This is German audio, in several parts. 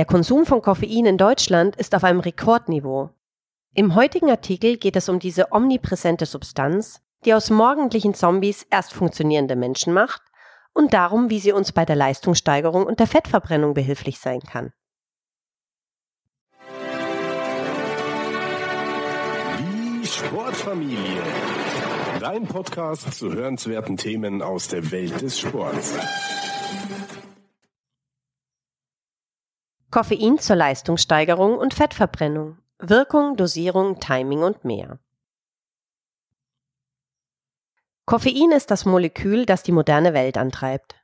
Der Konsum von Koffein in Deutschland ist auf einem Rekordniveau. Im heutigen Artikel geht es um diese omnipräsente Substanz, die aus morgendlichen Zombies erst funktionierende Menschen macht und darum, wie sie uns bei der Leistungssteigerung und der Fettverbrennung behilflich sein kann. Die Sportfamilie. Dein Podcast zu hörenswerten Themen aus der Welt des Sports. Koffein zur Leistungssteigerung und Fettverbrennung. Wirkung, Dosierung, Timing und mehr. Koffein ist das Molekül, das die moderne Welt antreibt.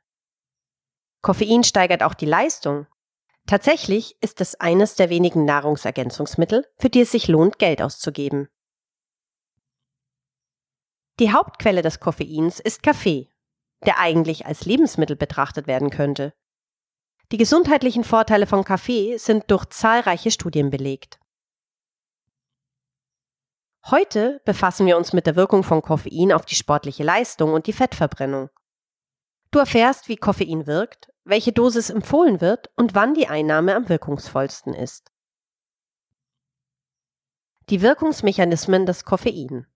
Koffein steigert auch die Leistung. Tatsächlich ist es eines der wenigen Nahrungsergänzungsmittel, für die es sich lohnt, Geld auszugeben. Die Hauptquelle des Koffeins ist Kaffee, der eigentlich als Lebensmittel betrachtet werden könnte. Die gesundheitlichen Vorteile von Kaffee sind durch zahlreiche Studien belegt. Heute befassen wir uns mit der Wirkung von Koffein auf die sportliche Leistung und die Fettverbrennung. Du erfährst, wie Koffein wirkt, welche Dosis empfohlen wird und wann die Einnahme am wirkungsvollsten ist. Die Wirkungsmechanismen des Koffein.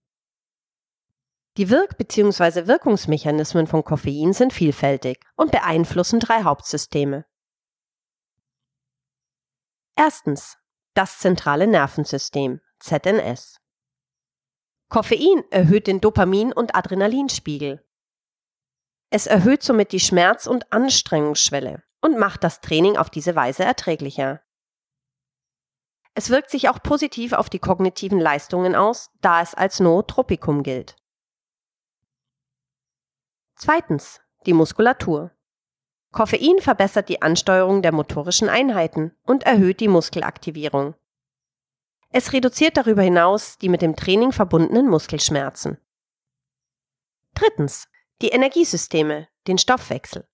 Die Wirk- bzw. Wirkungsmechanismen von Koffein sind vielfältig und beeinflussen drei Hauptsysteme. Erstens das zentrale Nervensystem ZNS. Koffein erhöht den Dopamin- und Adrenalinspiegel. Es erhöht somit die Schmerz- und Anstrengungsschwelle und macht das Training auf diese Weise erträglicher. Es wirkt sich auch positiv auf die kognitiven Leistungen aus, da es als Nootropikum gilt. Zweitens die Muskulatur. Koffein verbessert die Ansteuerung der motorischen Einheiten und erhöht die Muskelaktivierung. Es reduziert darüber hinaus die mit dem Training verbundenen Muskelschmerzen. Drittens. Die Energiesysteme, den Stoffwechsel.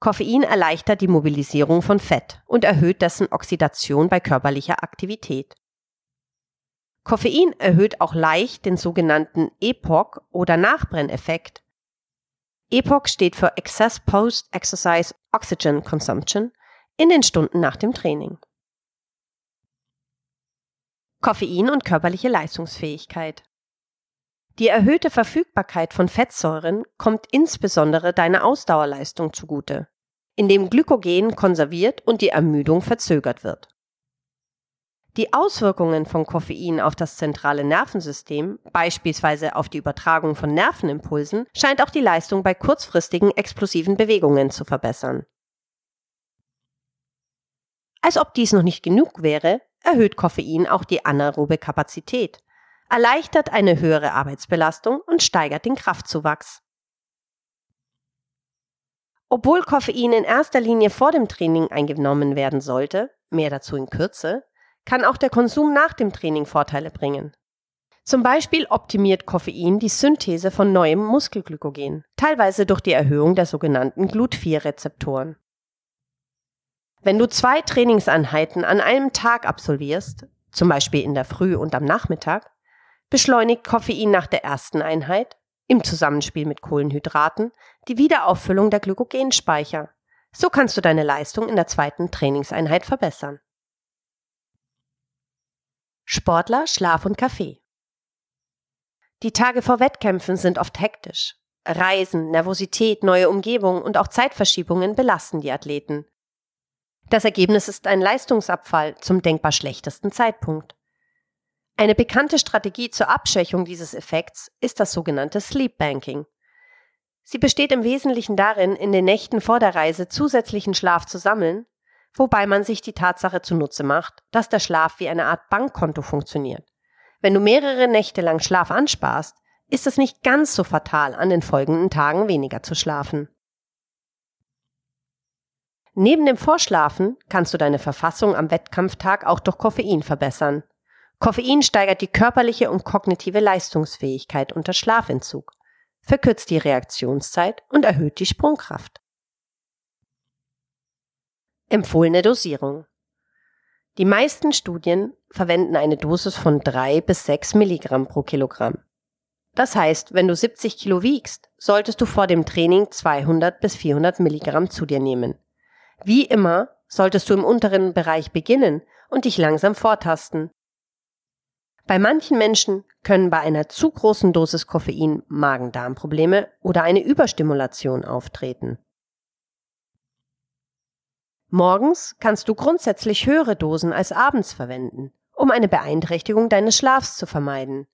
Koffein erleichtert die Mobilisierung von Fett und erhöht dessen Oxidation bei körperlicher Aktivität. Koffein erhöht auch leicht den sogenannten EPOC oder Nachbrenneffekt EPOC steht für Excess Post-Exercise Oxygen Consumption in den Stunden nach dem Training. Koffein und körperliche Leistungsfähigkeit. Die erhöhte Verfügbarkeit von Fettsäuren kommt insbesondere deiner Ausdauerleistung zugute, indem Glykogen konserviert und die Ermüdung verzögert wird. Die Auswirkungen von Koffein auf das zentrale Nervensystem, beispielsweise auf die Übertragung von Nervenimpulsen, scheint auch die Leistung bei kurzfristigen explosiven Bewegungen zu verbessern. Als ob dies noch nicht genug wäre, erhöht Koffein auch die anaerobe Kapazität, erleichtert eine höhere Arbeitsbelastung und steigert den Kraftzuwachs. Obwohl Koffein in erster Linie vor dem Training eingenommen werden sollte, mehr dazu in Kürze, kann auch der Konsum nach dem Training Vorteile bringen. Zum Beispiel optimiert Koffein die Synthese von neuem Muskelglykogen, teilweise durch die Erhöhung der sogenannten Glut-4-Rezeptoren. Wenn du zwei Trainingseinheiten an einem Tag absolvierst, zum Beispiel in der Früh und am Nachmittag, beschleunigt Koffein nach der ersten Einheit, im Zusammenspiel mit Kohlenhydraten, die Wiederauffüllung der Glykogenspeicher. So kannst du deine Leistung in der zweiten Trainingseinheit verbessern. Sportler, Schlaf und Kaffee. Die Tage vor Wettkämpfen sind oft hektisch. Reisen, Nervosität, neue Umgebung und auch Zeitverschiebungen belasten die Athleten. Das Ergebnis ist ein Leistungsabfall zum denkbar schlechtesten Zeitpunkt. Eine bekannte Strategie zur Abschwächung dieses Effekts ist das sogenannte Sleep Banking. Sie besteht im Wesentlichen darin, in den Nächten vor der Reise zusätzlichen Schlaf zu sammeln, wobei man sich die Tatsache zunutze macht, dass der Schlaf wie eine Art Bankkonto funktioniert. Wenn du mehrere Nächte lang Schlaf ansparst, ist es nicht ganz so fatal, an den folgenden Tagen weniger zu schlafen. Neben dem Vorschlafen kannst du deine Verfassung am Wettkampftag auch durch Koffein verbessern. Koffein steigert die körperliche und kognitive Leistungsfähigkeit unter Schlafentzug, verkürzt die Reaktionszeit und erhöht die Sprungkraft. Empfohlene Dosierung. Die meisten Studien verwenden eine Dosis von 3 bis 6 Milligramm pro Kilogramm. Das heißt, wenn du 70 Kilo wiegst, solltest du vor dem Training 200 bis 400 Milligramm zu dir nehmen. Wie immer solltest du im unteren Bereich beginnen und dich langsam vortasten. Bei manchen Menschen können bei einer zu großen Dosis Koffein Magen-Darm-Probleme oder eine Überstimulation auftreten. Morgens kannst du grundsätzlich höhere Dosen als abends verwenden, um eine Beeinträchtigung deines Schlafs zu vermeiden.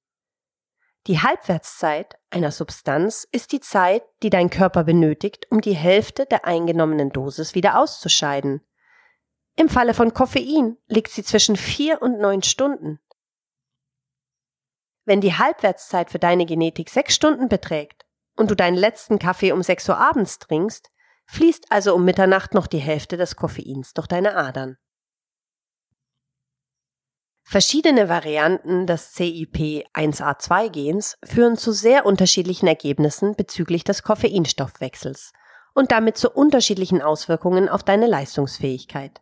Die Halbwertszeit einer Substanz ist die Zeit, die dein Körper benötigt, um die Hälfte der eingenommenen Dosis wieder auszuscheiden. Im Falle von Koffein liegt sie zwischen vier und neun Stunden. Wenn die Halbwertszeit für deine Genetik sechs Stunden beträgt und du deinen letzten Kaffee um sechs Uhr abends trinkst, fließt also um Mitternacht noch die Hälfte des Koffeins durch deine Adern. Verschiedene Varianten des CIP1A2-Gens führen zu sehr unterschiedlichen Ergebnissen bezüglich des Koffeinstoffwechsels und damit zu unterschiedlichen Auswirkungen auf deine Leistungsfähigkeit.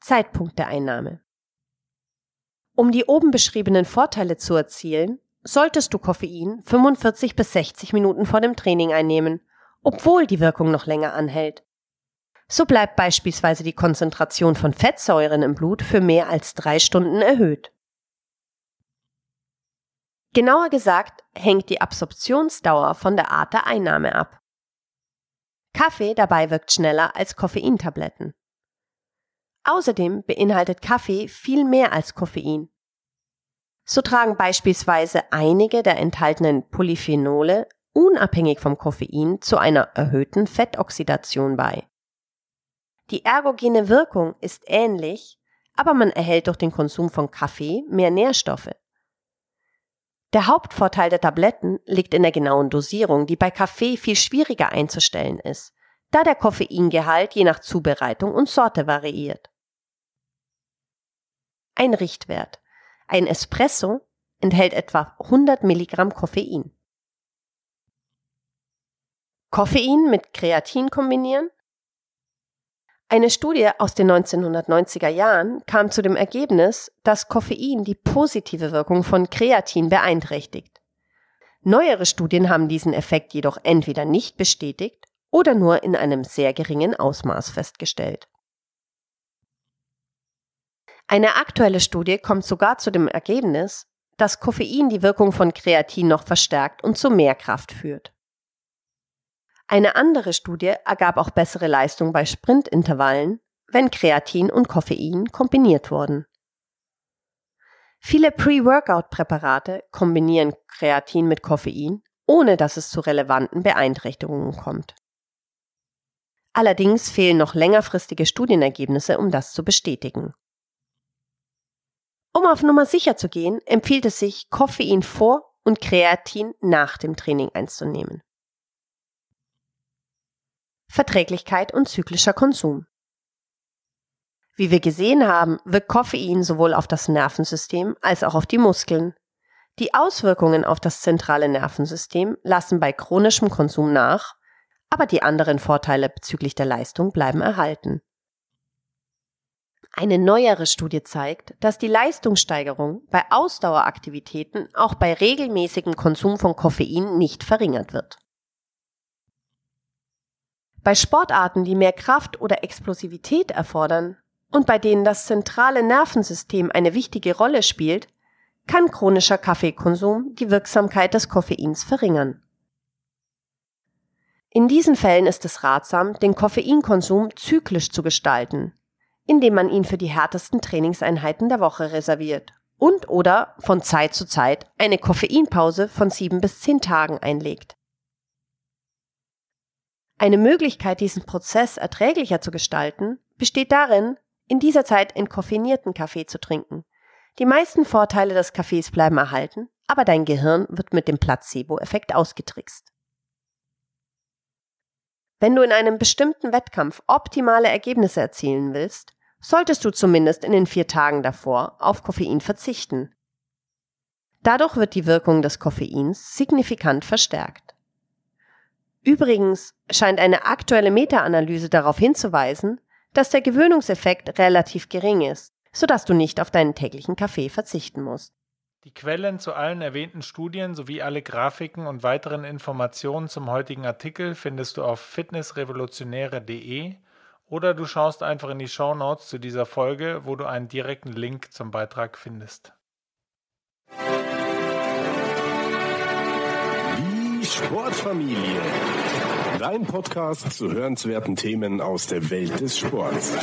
Zeitpunkt der Einnahme um die oben beschriebenen Vorteile zu erzielen, solltest du Koffein 45 bis 60 Minuten vor dem Training einnehmen, obwohl die Wirkung noch länger anhält. So bleibt beispielsweise die Konzentration von Fettsäuren im Blut für mehr als drei Stunden erhöht. Genauer gesagt hängt die Absorptionsdauer von der Art der Einnahme ab. Kaffee dabei wirkt schneller als Koffeintabletten. Außerdem beinhaltet Kaffee viel mehr als Koffein. So tragen beispielsweise einige der enthaltenen Polyphenole unabhängig vom Koffein zu einer erhöhten Fettoxidation bei. Die ergogene Wirkung ist ähnlich, aber man erhält durch den Konsum von Kaffee mehr Nährstoffe. Der Hauptvorteil der Tabletten liegt in der genauen Dosierung, die bei Kaffee viel schwieriger einzustellen ist, da der Koffeingehalt je nach Zubereitung und Sorte variiert. Ein Richtwert. Ein Espresso enthält etwa 100 Milligramm Koffein. Koffein mit Kreatin kombinieren? Eine Studie aus den 1990er Jahren kam zu dem Ergebnis, dass Koffein die positive Wirkung von Kreatin beeinträchtigt. Neuere Studien haben diesen Effekt jedoch entweder nicht bestätigt oder nur in einem sehr geringen Ausmaß festgestellt. Eine aktuelle Studie kommt sogar zu dem Ergebnis, dass Koffein die Wirkung von Kreatin noch verstärkt und zu mehr Kraft führt. Eine andere Studie ergab auch bessere Leistung bei Sprintintervallen, wenn Kreatin und Koffein kombiniert wurden. Viele Pre-Workout-Präparate kombinieren Kreatin mit Koffein, ohne dass es zu relevanten Beeinträchtigungen kommt. Allerdings fehlen noch längerfristige Studienergebnisse, um das zu bestätigen. Um auf Nummer sicher zu gehen, empfiehlt es sich, Koffein vor und Kreatin nach dem Training einzunehmen. Verträglichkeit und zyklischer Konsum. Wie wir gesehen haben, wirkt Koffein sowohl auf das Nervensystem als auch auf die Muskeln. Die Auswirkungen auf das zentrale Nervensystem lassen bei chronischem Konsum nach, aber die anderen Vorteile bezüglich der Leistung bleiben erhalten. Eine neuere Studie zeigt, dass die Leistungssteigerung bei Ausdaueraktivitäten auch bei regelmäßigem Konsum von Koffein nicht verringert wird. Bei Sportarten, die mehr Kraft oder Explosivität erfordern und bei denen das zentrale Nervensystem eine wichtige Rolle spielt, kann chronischer Kaffeekonsum die Wirksamkeit des Koffeins verringern. In diesen Fällen ist es ratsam, den Koffeinkonsum zyklisch zu gestalten indem man ihn für die härtesten Trainingseinheiten der Woche reserviert und oder von Zeit zu Zeit eine Koffeinpause von sieben bis zehn Tagen einlegt. Eine Möglichkeit, diesen Prozess erträglicher zu gestalten, besteht darin, in dieser Zeit entkoffinierten Kaffee zu trinken. Die meisten Vorteile des Kaffees bleiben erhalten, aber dein Gehirn wird mit dem Placebo-Effekt ausgetrickst. Wenn du in einem bestimmten Wettkampf optimale Ergebnisse erzielen willst, solltest du zumindest in den vier Tagen davor auf Koffein verzichten. Dadurch wird die Wirkung des Koffeins signifikant verstärkt. Übrigens scheint eine aktuelle Meta-Analyse darauf hinzuweisen, dass der Gewöhnungseffekt relativ gering ist, sodass du nicht auf deinen täglichen Kaffee verzichten musst. Die Quellen zu allen erwähnten Studien sowie alle Grafiken und weiteren Informationen zum heutigen Artikel findest du auf fitnessrevolutionäre.de oder du schaust einfach in die Show Notes zu dieser Folge, wo du einen direkten Link zum Beitrag findest. Die Sportfamilie. Dein Podcast zu hörenswerten Themen aus der Welt des Sports.